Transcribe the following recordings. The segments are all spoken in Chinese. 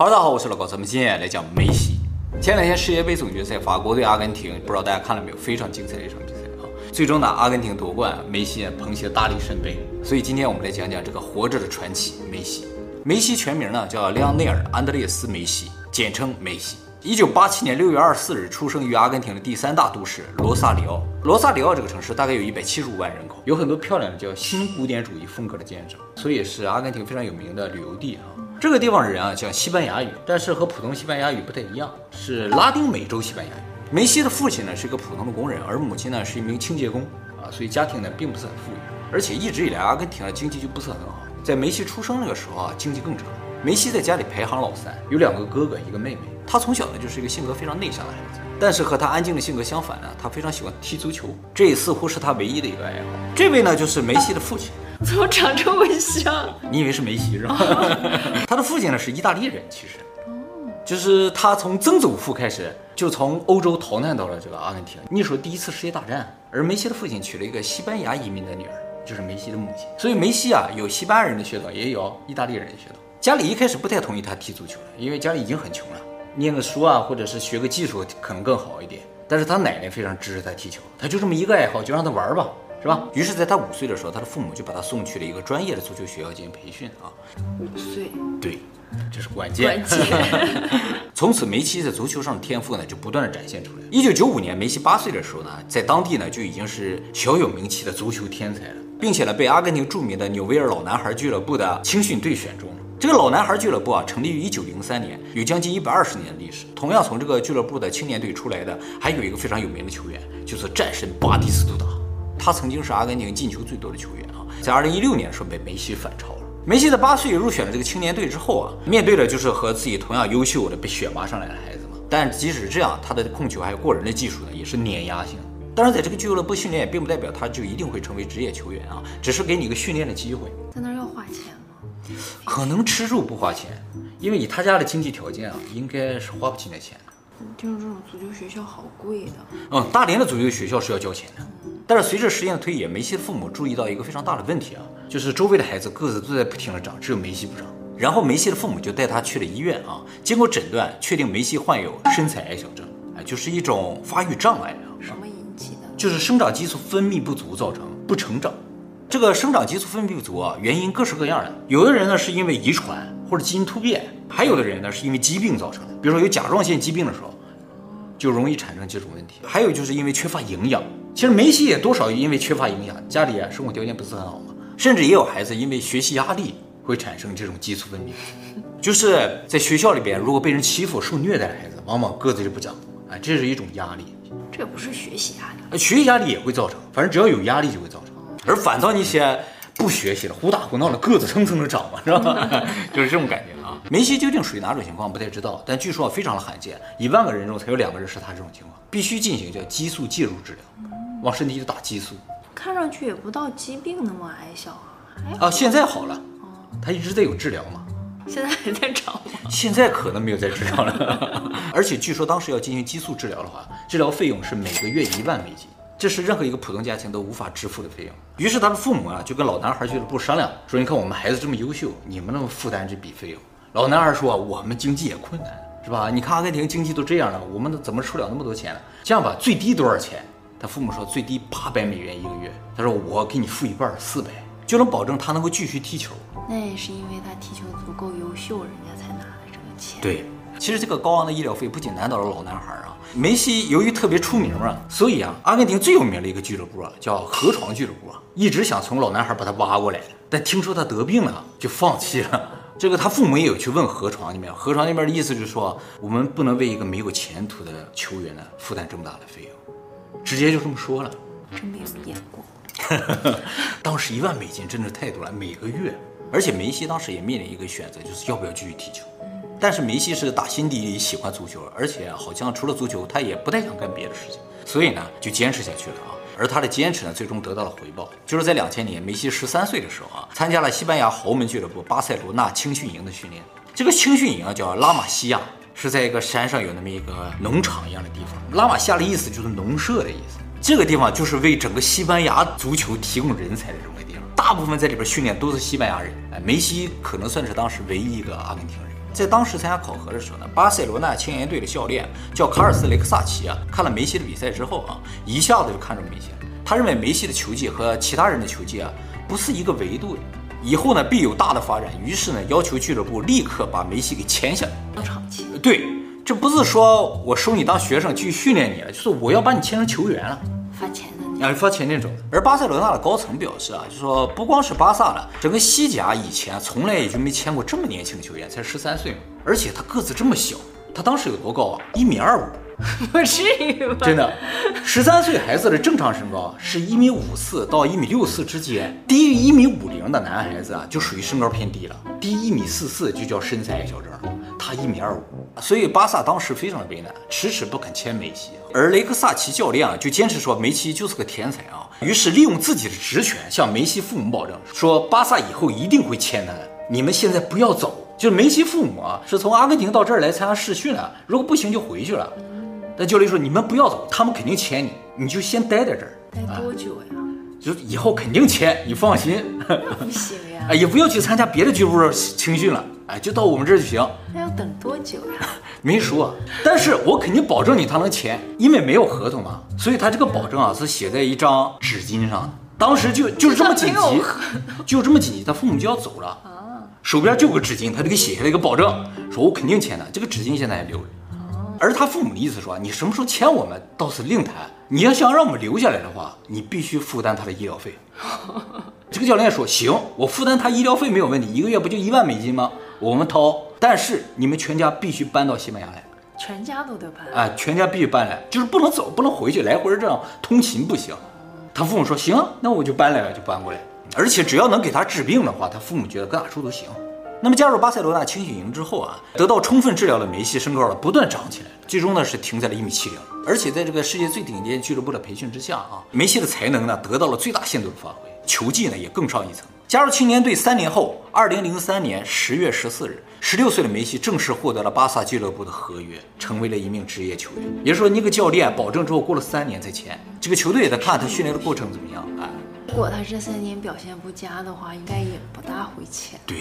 哈喽大家好，我是老高，咱们今天来讲梅西。前两天世界杯总决赛，法国对阿根廷，不知道大家看了没有？非常精彩的一场比赛啊！最终呢，阿根廷夺冠，梅西捧起了大力神杯。所以今天我们来讲讲这个活着的传奇梅西。梅西全名呢叫利昂内尔·安德烈斯·梅西，简称梅西。一九八七年六月二十四日出生于阿根廷的第三大都市罗萨里奥。罗萨里奥这个城市大概有一百七十五万人口，有很多漂亮的叫新古典主义风格的建筑，所以是阿根廷非常有名的旅游地啊。这个地方的人啊讲西班牙语，但是和普通西班牙语不太一样，是拉丁美洲西班牙语。梅西的父亲呢是一个普通的工人，而母亲呢是一名清洁工啊，所以家庭呢并不是很富裕，而且一直以来阿根廷的经济就不是很好。在梅西出生那个时候啊，经济更差。梅西在家里排行老三，有两个哥哥，一个妹妹。他从小呢就是一个性格非常内向的孩子，但是和他安静的性格相反呢，他非常喜欢踢足球，这也似乎是他唯一的一个爱好。这位呢就是梅西的父亲。怎么长这么像？你以为是梅西是吧？他的父亲呢是意大利人，其实，就是他从曾祖父开始就从欧洲逃难到了这个阿根廷。那时候第一次世界大战，而梅西的父亲娶了一个西班牙移民的女儿，就是梅西的母亲。所以梅西啊有西班牙人的血统，也有意大利人的血统。家里一开始不太同意他踢足球了，因为家里已经很穷了，念个书啊或者是学个技术可能更好一点。但是他奶奶非常支持他踢球，他就这么一个爱好，就让他玩吧。是吧？于是，在他五岁的时候，他的父母就把他送去了一个专业的足球学校进行培训啊。五岁，对，这是关键。关键。从此，梅西在足球上的天赋呢，就不断的展现出来。一九九五年，梅西八岁的时候呢，在当地呢就已经是小有名气的足球天才了，并且呢，被阿根廷著名的纽维尔老男孩俱乐部的青训队选中了。这个老男孩俱乐部啊，成立于一九零三年，有将近一百二十年的历史。同样，从这个俱乐部的青年队出来的，还有一个非常有名的球员，就是战神巴蒂斯图塔。他曾经是阿根廷进球最多的球员啊，在二零一六年的时候被梅西反超了。梅西在八岁入选了这个青年队之后啊，面对的就是和自己同样优秀的被选拔上来的孩子嘛。但即使这样，他的控球还有过人的技术呢，也是碾压性。当然，在这个俱乐部训练，并不代表他就一定会成为职业球员啊，只是给你一个训练的机会。在那儿要花钱？可能吃住不花钱，因为以他家的经济条件啊，应该是花不起那钱。听说这种足球学校好贵的。嗯，大连的足球学校是要交钱的。但是随着时间的推移，梅西的父母注意到一个非常大的问题啊，就是周围的孩子个子都在不停的长，只有梅西不长。然后梅西的父母就带他去了医院啊，经过诊断，确定梅西患有身材矮小症，哎，就是一种发育障碍啊。什么引起的？就是生长激素分泌不足造成不成长。这个生长激素分泌不足啊，原因各式各样的。有的人呢是因为遗传或者基因突变，还有的人呢是因为疾病造成的，比如说有甲状腺疾病的时候，就容易产生这种问题。还有就是因为缺乏营养。其实梅西也多少因为缺乏营养，家里啊生活条件不是很好嘛，甚至也有孩子因为学习压力会产生这种激素分泌，就是在学校里边如果被人欺负、受虐待的孩子，往往个子就不长，哎，这是一种压力。这不是学习压力，学习压力也会造成，反正只要有压力就会造成。而反倒那些不学习了、胡打胡闹的，个子蹭蹭的长嘛，是吧？就是这种感觉啊。梅西究竟属于哪种情况不太知道，但据说非常的罕见，一万个人中才有两个人是他这种情况，必须进行叫激素介入治疗。往身体里打激素，看上去也不到疾病那么矮小啊。啊，现在好了，哦，他一直在有治疗嘛。现在还在长吗？现在可能没有在治疗了。而且据说当时要进行激素治疗的话，治疗费用是每个月一万美金，这是任何一个普通家庭都无法支付的费用。于是他的父母啊就跟老男孩俱乐部商量，说：“你看我们孩子这么优秀，你们能负担这笔费用？”老男孩说：“我们经济也困难，是吧？你看阿根廷经济都这样了，我们怎么出了那么多钱呢？这样吧，最低多少钱？”他父母说最低八百美元一个月，他说我给你付一半四百，就能保证他能够继续踢球。那也是因为他踢球足够优秀，人家才拿了这个钱。对，其实这个高昂的医疗费不仅难倒了老男孩啊，梅西由于特别出名啊，所以啊，阿根廷最有名的一个俱乐部啊，叫河床俱乐部啊，一直想从老男孩把他挖过来，但听说他得病了，就放弃了。这个他父母也有去问河床那边，河床那边的意思就是说，我们不能为一个没有前途的球员呢负担这么大的费用，直接就这么说了。真没有眼光。当时一万美金真的太多了，每个月。而且梅西当时也面临一个选择，就是要不要继续踢球。但是梅西是打心底里喜欢足球，而且好像除了足球，他也不太想干别的事情，所以呢就坚持下去了啊。而他的坚持呢，最终得到了回报，就是在两千年梅西十三岁的时候啊，参加了西班牙豪门俱乐部巴塞罗那青训营的训练。这个青训营啊叫拉玛西亚，是在一个山上有那么一个农场一样的地方。拉玛西亚的意思就是农舍的意思。这个地方就是为整个西班牙足球提供人才的这么个地方，大部分在里边训练都是西班牙人。哎，梅西可能算是当时唯一一个阿根廷人。在当时参加考核的时候呢，巴塞罗那青年队的教练叫卡尔斯雷克萨奇啊，看了梅西的比赛之后啊，一下子就看中梅西了。他认为梅西的球技和其他人的球技啊，不是一个维度的，以后呢必有大的发展。于是呢，要求俱乐部立刻把梅西给签下来。当场签？对。这不是说我收你当学生去训练你了，就是我要把你签成球员了，发钱的，啊，发钱那种。而巴塞罗那的高层表示啊，就说不光是巴萨了，整个西甲以前从来也就没签过这么年轻的球员，才十三岁嘛，而且他个子这么小，他当时有多高啊？一米二五，不至于吧？真的，十三岁孩子的正常身高是一米五四到一米六四之间，低于一米五零的男孩子啊，就属于身高偏低了，低一米四四就叫身材矮小症。他一米二五，所以巴萨当时非常的为难，迟迟不肯签梅西。而雷克萨奇教练啊，就坚持说梅西就是个天才啊。于是利用自己的职权向梅西父母保证，说巴萨以后一定会签他的。你们现在不要走，就是梅西父母啊，是从阿根廷到这儿来参加试训的，如果不行就回去了。但教练说，你们不要走，他们肯定签你，你就先待在这儿。待多久呀？就以后肯定签，你放心。不行呀。哎，也不要去参加别的俱乐部青训了。哎，就到我们这儿就行。那要等多久呀？没说，但是我肯定保证你他能签，因为没有合同嘛，所以他这个保证啊是写在一张纸巾上的。当时就就是这么紧急，就这么紧急，他父母就要走了啊，手边就有个纸巾，他就给写下来一个保证，说我肯定签的。这个纸巾现在还留着。而他父母的意思说，你什么时候签我们倒是另谈，你要想让我们留下来的话，你必须负担他的医疗费。这个教练说行，我负担他医疗费没有问题，一个月不就一万美金吗？我们掏，但是你们全家必须搬到西班牙来，全家都得搬，哎，全家必须搬来，就是不能走，不能回去，来回这样通勤不行。他父母说行，那我就搬来了，就搬过来，而且只要能给他治病的话，他父母觉得搁哪住都行。那么加入巴塞罗那青训营之后啊，得到充分治疗的梅西身高呢不断长起来，最终呢是停在了一米七零，而且在这个世界最顶尖俱乐部的培训之下啊，梅西的才能呢得到了最大限度的发挥，球技呢也更上一层。加入青年队三年后，二零零三年十月十四日，十六岁的梅西正式获得了巴萨俱乐部的合约，成为了一名职业球员。也就是说，那个教练保证之后过了三年才签，这个球队也在看他训练的过程怎么样。哎，如果他这三年表现不佳的话，应该也不大会签。对，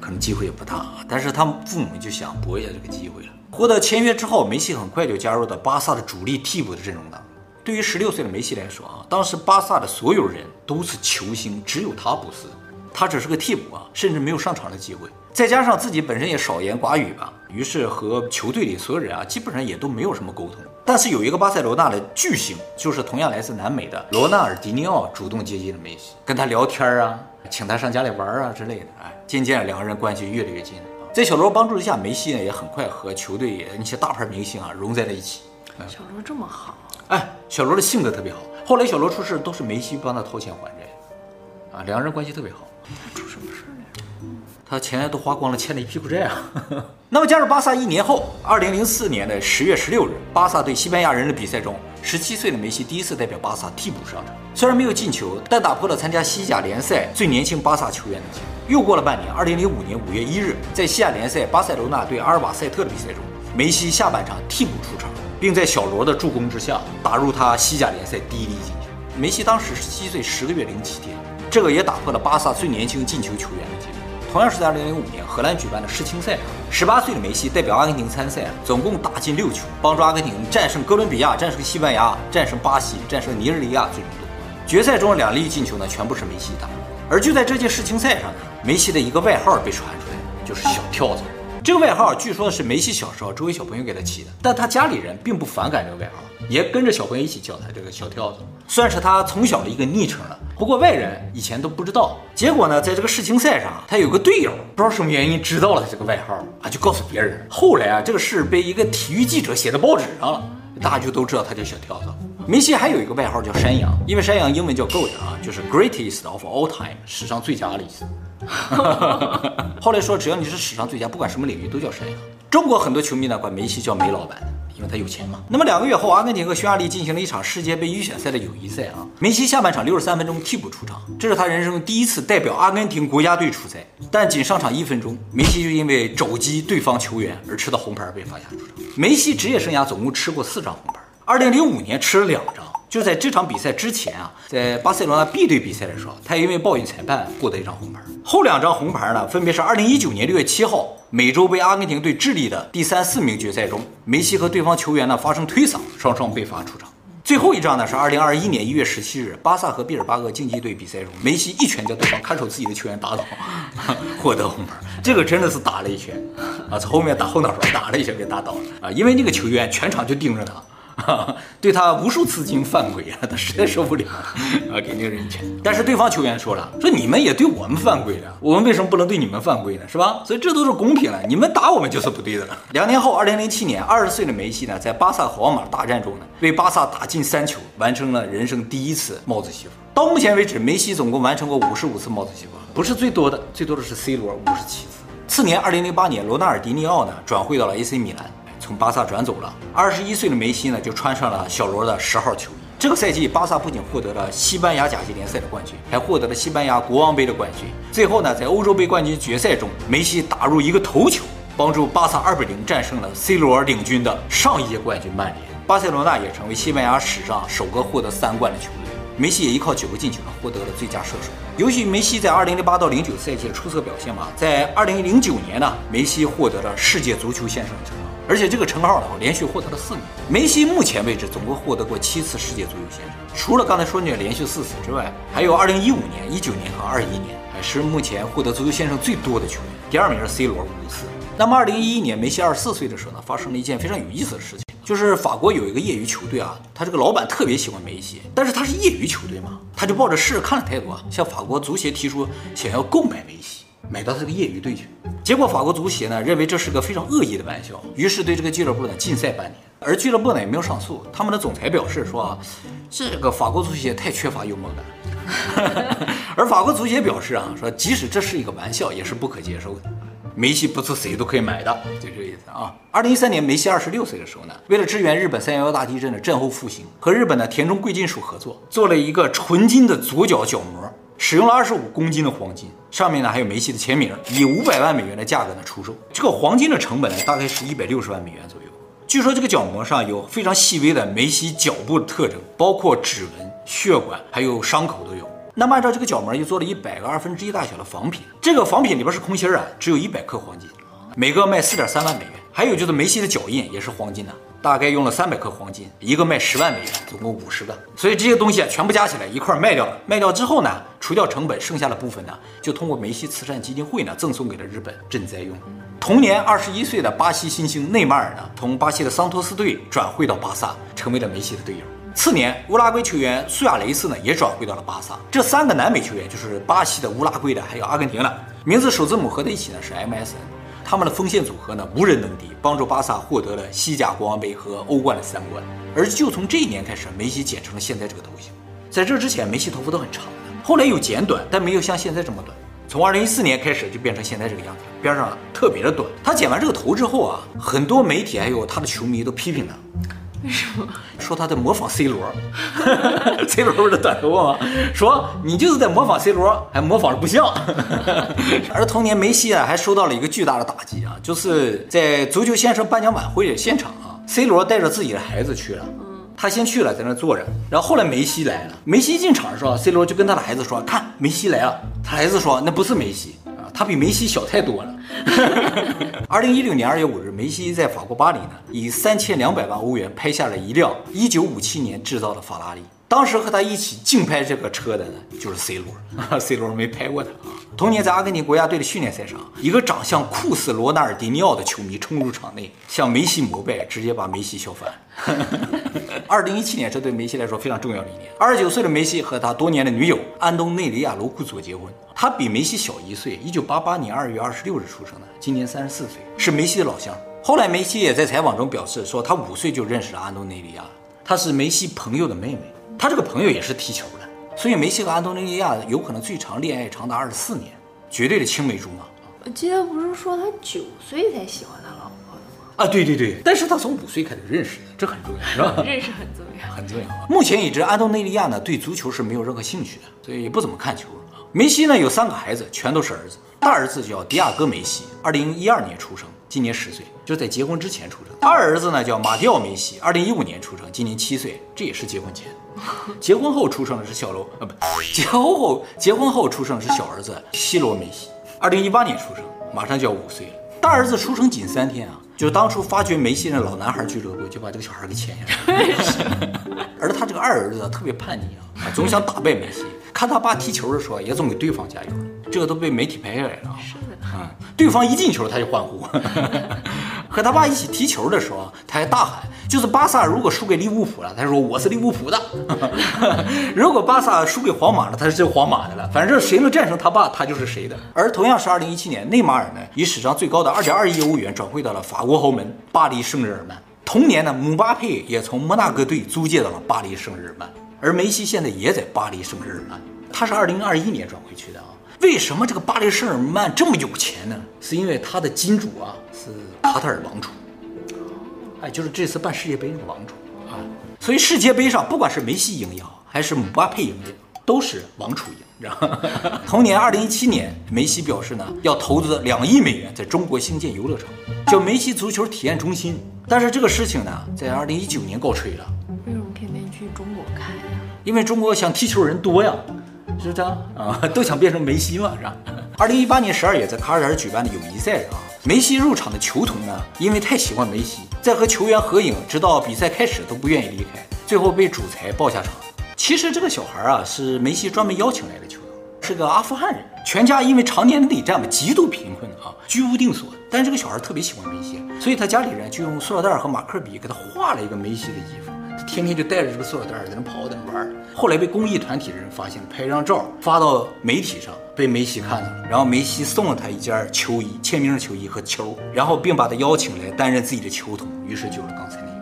可能机会也不大。但是他们父母就想搏一下这个机会了。获得签约之后，梅西很快就加入到巴萨的主力替补的阵容当中。对于十六岁的梅西来说啊，当时巴萨的所有人都是球星，只有他不是。他只是个替补啊，甚至没有上场的机会。再加上自己本身也少言寡语吧，于是和球队里所有人啊，基本上也都没有什么沟通。但是有一个巴塞罗那的巨星，就是同样来自南美的罗纳尔迪尼奥，主动接近了梅西，跟他聊天啊，请他上家里玩啊之类的。哎，渐渐两个人关系越来越近。在小罗帮助之下，梅西呢也很快和球队那些大牌明星啊融在了一起。小罗这么好，哎，小罗的性格特别好。后来小罗出事都是梅西帮他掏钱还债，啊，两个人关系特别好。他出什么事了？他钱都花光了，欠了一屁股债啊。那么加入巴萨一年后，二零零四年的十月十六日，巴萨对西班牙人的比赛中，十七岁的梅西第一次代表巴萨替补上场，虽然没有进球，但打破了参加西甲联赛最年轻巴萨球员的记录。又过了半年，二零零五年五月一日，在西甲联赛巴塞罗那对阿尔瓦塞特的比赛中，梅西下半场替补出场，并在小罗的助攻之下打入他西甲联赛第一粒进球。梅西当时十七岁十个月零七天。这个也打破了巴萨最年轻进球球员的记录。同样是在2005年荷兰举办的世青赛上，18岁的梅西代表阿根廷参赛，总共打进六球，帮助阿根廷战胜哥伦比亚、战胜西班牙、战胜巴西、战胜尼日利亚，最终夺冠。决赛中两粒进球呢，全部是梅西打。而就在这届世青赛上呢，梅西的一个外号被传出来，就是小跳蚤。这个外号据说是梅西小时候周围小朋友给他起的，但他家里人并不反感这个外号，也跟着小朋友一起叫他这个小跳蚤，算是他从小的一个昵称了。不过外人以前都不知道。结果呢，在这个世青赛上，他有个队友不知道什么原因知道了他这个外号啊，就告诉别人。后来啊，这个事被一个体育记者写在报纸上了，大家就都知道他叫小跳蚤。梅西还有一个外号叫山羊，因为山羊英文叫 GOAT 啊，就是 Greatest of all time，史上最佳的意思。后来说，只要你是史上最佳，不管什么领域都叫山羊。中国很多球迷呢，管梅西叫梅老板，因为他有钱嘛。那么两个月后，阿根廷和匈牙利进行了一场世界杯预选赛的友谊赛啊，梅西下半场六十三分钟替补出场，这是他人生第一次代表阿根廷国家队出赛，但仅上场一分钟，梅西就因为肘击对方球员而吃到红牌被罚下出场。梅西职业生涯总共吃过四张红牌。二零零五年吃了两张，就在这场比赛之前啊，在巴塞罗那 B 队比赛的时候，他因为抱怨裁判获得一张红牌。后两张红牌呢，分别是二零一九年六月七号美洲杯阿根廷对智利的第三四名决赛中，梅西和对方球员呢发生推搡，双双被罚出场。最后一张呢是二零二一年一月十七日，巴萨和毕尔巴鄂竞技队比赛中，梅西一拳将对方看守自己的球员打倒，获得红牌。这个真的是打了一拳啊，从后面打后脑勺打了一拳给打倒了啊，因为那个球员全场就盯着他。对他无数次进行犯规啊，他实在受不了啊，给那个人一拳。但是对方球员说了，说你们也对我们犯规了，我们为什么不能对你们犯规呢？是吧？所以这都是公平的，你们打我们就是不对的了。两年后，二零零七年，二十岁的梅西呢，在巴萨皇马大战中呢，为巴萨打进三球，完成了人生第一次帽子戏法。到目前为止，梅西总共完成过五十五次帽子戏法，不是最多的，最多的是 C 罗五十七次。次年，二零零八年，罗纳尔迪尼奥呢转会到了 AC 米兰。从巴萨转走了，二十一岁的梅西呢，就穿上了小罗的十号球衣。这个赛季，巴萨不仅获得了西班牙甲级联赛的冠军，还获得了西班牙国王杯的冠军。最后呢，在欧洲杯冠军决赛中，梅西打入一个头球，帮助巴萨二比零战胜了 C 罗领军的上一届冠军曼联。巴塞罗那也成为西班牙史上首个获得三冠的球队。梅西也依靠九个进球获得了最佳射手。由于梅西在二零零八到零九赛季的出色表现嘛，在二零零九年呢，梅西获得了世界足球先生的称号。而且这个称号呢，连续获得了四年。梅西目前为止总共获得过七次世界足球先生，除了刚才说那连续四次之外，还有二零一五年、一九年和二一年，还是目前获得足球先生最多的球员。第二名是 C 罗五次。那么二零一一年梅西二十四岁的时候呢，发生了一件非常有意思的事情，就是法国有一个业余球队啊，他这个老板特别喜欢梅西，但是他是业余球队嘛，他就抱着试试看的态度啊，向法国足协提出想要购买梅西。买到这个业余队去，结果法国足协呢认为这是个非常恶意的玩笑，于是对这个俱乐部呢禁赛半年。而俱乐部呢也没有上诉，他们的总裁表示说啊，这个法国足协太缺乏幽默感。而法国足协表示啊，说即使这是一个玩笑，也是不可接受的。梅西不是谁都可以买的，就这个意思啊。二零一三年，梅西二十六岁的时候呢，为了支援日本三幺幺大地震的战后复兴，和日本的田中贵金属合作，做了一个纯金的左脚脚膜。使用了二十五公斤的黄金，上面呢还有梅西的签名，以五百万美元的价格呢出售。这个黄金的成本呢大概是一百六十万美元左右。据说这个角膜上有非常细微的梅西脚部的特征，包括指纹、血管还有伤口都有。那么按照这个角膜又做了一百个二分之一大小的仿品，这个仿品里边是空心啊，只有一百克黄金，每个卖四点三万美元。还有就是梅西的脚印也是黄金的。大概用了三百克黄金，一个卖十万美元，总共五十个。所以这些东西全部加起来一块卖掉了。卖掉之后呢，除掉成本，剩下的部分呢，就通过梅西慈善基金会呢赠送给了日本赈灾用。同年，二十一岁的巴西新星内马尔呢，从巴西的桑托斯队转会到巴萨，成为了梅西的队友。次年，乌拉圭球员苏亚雷斯呢也转会到了巴萨。这三个南美球员就是巴西的、乌拉圭的，还有阿根廷的，名字首字母合在一起呢是 MSN。他们的锋线组合呢，无人能敌，帮助巴萨获得了西甲、国王杯和欧冠的三冠。而就从这一年开始，梅西剪成了现在这个头型。在这之前，梅西头发都很长的，后来有剪短，但没有像现在这么短。从二零一四年开始就变成现在这个样子，边上特别的短。他剪完这个头之后啊，很多媒体还有他的球迷都批评他。为什么？说他在模仿 C 罗，C 罗不是短头发吗？说你就是在模仿 C 罗，还模仿的不像。而同年，梅西啊还受到了一个巨大的打击啊，就是在足球先生颁奖晚会的现场啊，C 罗带着自己的孩子去了，他先去了，在那坐着，然后后来梅西来了，梅西进场的时候，C 罗就跟他的孩子说：“看，梅西来了。”他孩子说：“那不是梅西。”他比梅西小太多了。二零一六年二月五日，梅西在法国巴黎呢，以三千两百万欧元拍下了一辆一九五七年制造的法拉利。当时和他一起竞拍这个车的呢，就是 C 罗，C 罗没拍过他啊。同年在阿根廷国家队的训练赛上，一个长相酷似罗纳尔迪尼奥的球迷冲入场内，向梅西膜拜，直接把梅西笑翻。二零一七年，这对梅西来说非常重要的一年。二十九岁的梅西和他多年的女友安东内利亚罗库佐结婚，他比梅西小一岁，一九八八年二月二十六日出生的，今年三十四岁，是梅西的老乡。后来梅西也在采访中表示说，他五岁就认识了安东内利亚，她是梅西朋友的妹妹。他这个朋友也是踢球的，所以梅西和安东尼利亚有可能最长恋爱长达二十四年，绝对的青梅竹马。我记得不是说他九岁才喜欢他老婆的吗？啊，对对对，但是他从五岁开始认识的，这很重要，是吧？认识很重要，很重要。目前已知，安东内利亚呢对足球是没有任何兴趣的，所以也不怎么看球。梅西呢有三个孩子，全都是儿子，大儿子叫迪亚哥梅西，二零一二年出生。今年十岁，就是在结婚之前出生。二儿子呢叫马蒂奥梅西，二零一五年出生，今年七岁，这也是结婚前。结婚后出生的是小罗啊，不，结婚后结婚后出生的是小儿子西罗梅西，二零一八年出生，马上就要五岁了。大儿子出生仅三天啊，就当初发掘梅西的老男孩俱乐部就把这个小孩给签下来了。而他这个二儿子特别叛逆啊，总想打败梅西，看他爸踢球的时候也总给对方加油，这个都被媒体拍下来了。啊，啊对方一进球他就欢呼，和他爸一起踢球的时候，他还大喊，就是巴萨如果输给利物浦了，他说我是利物浦的；如果巴萨输给皇马了，他是皇马的了。反正谁能战胜他爸，他就是谁的。而同样是二零一七年，内马尔呢以史上最高的二点二亿欧元转会到了法国豪门巴黎圣日耳曼。同年呢，姆巴佩也从摩纳哥队租借到了巴黎圣日耳曼，而梅西现在也在巴黎圣日耳曼，他是二零二一年转会去的啊。为什么这个巴黎圣日耳曼这么有钱呢？是因为他的金主啊是卡塔尔王储，哎，就是这次办世界杯的王储啊。所以世界杯上不管是梅西赢也好，还是姆巴佩赢也好，都是王储赢，你知道吗？同年二零一七年，梅西表示呢要投资两亿美元在中国兴建游乐场，叫梅西足球体验中心。但是这个事情呢，在二零一九年告吹了。为什么偏偏去中国开呀？因为中国想踢球人多呀。是这样啊，都想变成梅西嘛，是吧？二零一八年十二月在卡塔尔举办的友谊赛上，梅西入场的球童呢，因为太喜欢梅西，在和球员合影，直到比赛开始都不愿意离开，最后被主裁抱下场。其实这个小孩啊，是梅西专门邀请来的球童，是个阿富汗人，全家因为常年内战嘛，极度贫困啊，居无定所。但是这个小孩特别喜欢梅西，所以他家里人就用塑料袋和马克笔给他画了一个梅西的衣服。天天就带着这个塑料袋在那跑，在那玩。后来被公益团体的人发现，拍张照发到媒体上，被梅西看到，然后梅西送了他一件球衣，签名的球衣和球，然后并把他邀请来担任自己的球童。于是就是刚才那个。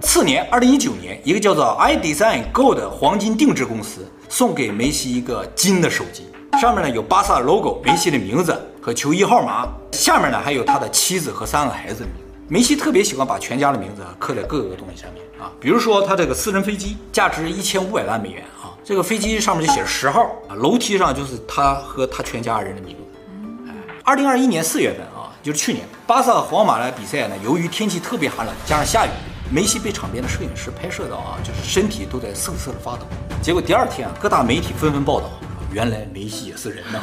次年，二零一九年，一个叫做 iDesign Gold 的黄金定制公司送给梅西一个金的手机，上面呢有巴萨 logo、梅西的名字和球衣号码，下面呢还有他的妻子和三个孩子的名字。梅西特别喜欢把全家的名字啊刻在各个东西上面。啊，比如说他这个私人飞机价值一千五百万美元啊，这个飞机上面就写着十号啊，楼梯上就是他和他全家人的名字。哎，二零二一年四月份啊，就是去年，巴萨和皇马的比赛呢，由于天气特别寒冷，加上下雨，梅西被场边的摄影师拍摄到啊，就是身体都在瑟瑟的发抖。结果第二天啊，各大媒体纷纷报道，原来梅西也是人呐。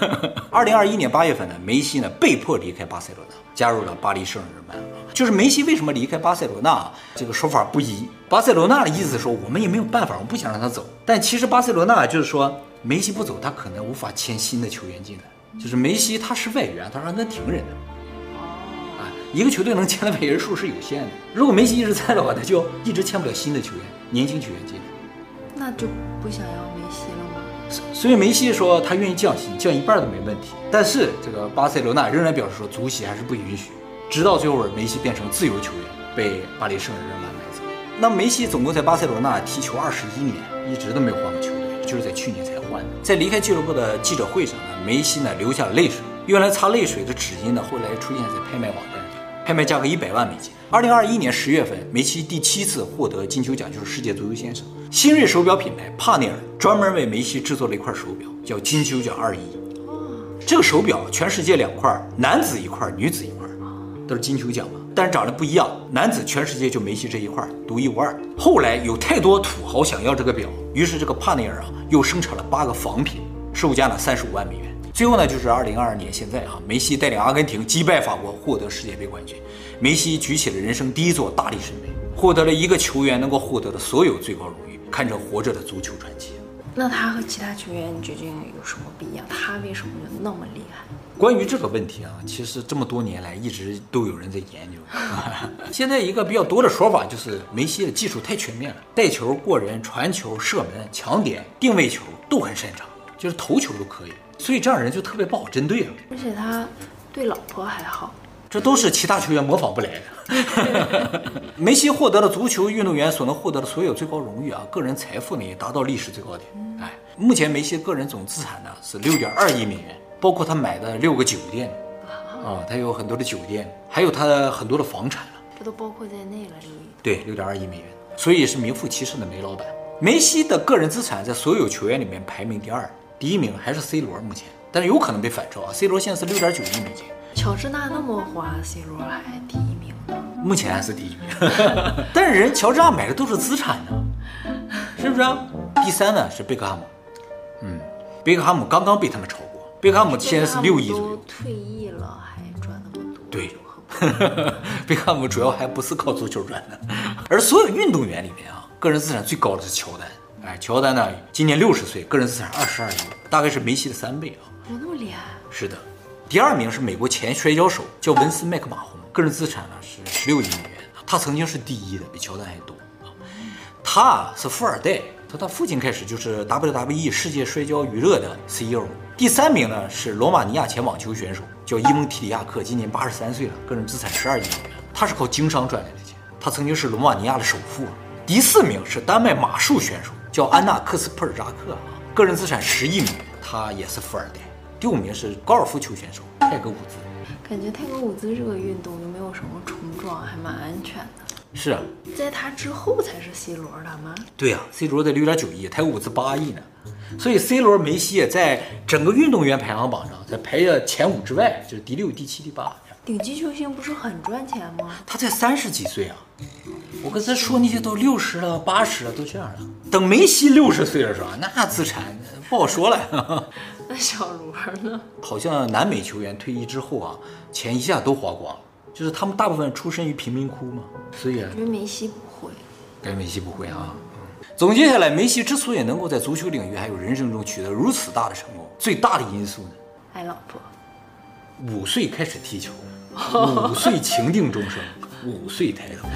二零二一年八月份呢，梅西呢被迫离开巴塞罗那，加入了巴黎圣日耳曼。就是梅西为什么离开巴塞罗那，这个说法不一。巴塞罗那的意思说，我们也没有办法，我不想让他走。但其实巴塞罗那就是说，梅西不走，他可能无法签新的球员进来。就是梅西他是外援，他是阿根廷人的。啊，一个球队能签的外援数是有限的。如果梅西一直在的话，他就一直签不了新的球员，年轻球员进来。那就不想要梅西了所以梅西说他愿意降薪，降一半都没问题。但是这个巴塞罗那仍然表示说，足协还是不允许。直到最后，梅西变成自由球员，被巴黎圣日耳曼买走。那梅西总共在巴塞罗那踢球二十一年，一直都没有换过球队，就是在去年才换的。在离开俱乐部的记者会上呢，梅西呢流下了泪水。用来擦泪水的纸巾呢，后来出现在拍卖网，拍卖价格一百万美金。二零二一年十月份，梅西第七次获得金球奖，就是世界足球先生。新锐手表品牌帕内尔专门为梅西制作了一块手表，叫金球奖二一。这个手表全世界两块，男子一块，女子一块。都是金球奖嘛，但是长得不一样。男子全世界就梅西这一块独一无二。后来有太多土豪想要这个表，于是这个帕内尔啊又生产了八个仿品，售价呢三十五万美元。最后呢就是二零二二年现在啊，梅西带领阿根廷击败法国获得世界杯冠军，梅西举起了人生第一座大力神杯，获得了一个球员能够获得的所有最高荣誉，堪称活着的足球传奇。那他和其他球员究竟有什么不一样？他为什么就那么厉害？关于这个问题啊，其实这么多年来一直都有人在研究。现在一个比较多的说法就是梅西的技术太全面了，带球、过人、传球、射门、抢点、定位球都很擅长，就是头球都可以，所以这样人就特别不好针对啊。而且他对老婆还好。这都是其他球员模仿不来的。梅西获得了足球运动员所能获得的所有最高荣誉啊，个人财富呢也达到历史最高点。哎，目前梅西个人总资产呢是六点二亿美元，包括他买的六个酒店，啊，他有很多的酒店，还有他的很多的房产了。这都包括在内了，六亿。对，六点二亿美元，所以是名副其实的梅老板。梅西的个人资产在所有球员里面排名第二，第一名还是 C 罗目前，但是有可能被反超啊。C 罗现在是六点九亿美金。乔治纳那么花，C 罗还第一名呢？目前还是第一名，但是人乔治纳买的都是资产呢，是不是？第三呢是贝克汉姆，嗯，贝克汉姆刚刚被他们超过，贝克汉姆现在是六亿左右。退役了还赚那么多？对，贝克汉姆主要还不是靠足球赚的，而所有运动员里面啊，个人资产最高的是乔丹，哎，乔丹呢今年六十岁，个人资产二十二亿，大概是梅西的三倍啊。有那么厉害？是的。第二名是美国前摔跤手，叫文斯麦克马洪，个人资产呢是十六亿美元，他曾经是第一的，比乔丹还多啊。他是富二代，从他父亲开始就是 WWE 世界摔跤娱乐的 CEO。第三名呢是罗马尼亚前网球选手，叫伊蒙提里亚克，今年八十三岁了，个人资产十二亿美元，他是靠经商赚来的钱，他曾经是罗马尼亚的首富。第四名是丹麦马术选手，叫安娜克斯普尔扎克啊，个人资产十亿美元，他也是富二代。第五名是高尔夫球选手泰格伍兹，感觉泰格伍兹这个运动又没有什么冲撞，还蛮安全的。是啊，在他之后才是 C 罗的吗？对呀、啊，C 罗在六点九亿，泰格伍兹八亿呢。所以 C 罗、梅西也在整个运动员排行榜上，在排在前五之外，就是第六、第七、第八。顶级球星不是很赚钱吗？他才三十几岁啊！我刚才说那些都六十了、八十了，都这样了。等梅西六十岁的时候，那资产不好说了。那小罗呢？好像南美球员退役之后啊，钱一下都花光了，就是他们大部分出身于贫民窟嘛，所以啊，因为梅西不会，感觉梅西不会啊。总结下来，梅西之所以能够在足球领域还有人生中取得如此大的成功，最大的因素呢？爱老婆。五岁开始踢球，五岁情定终生，五岁抬头。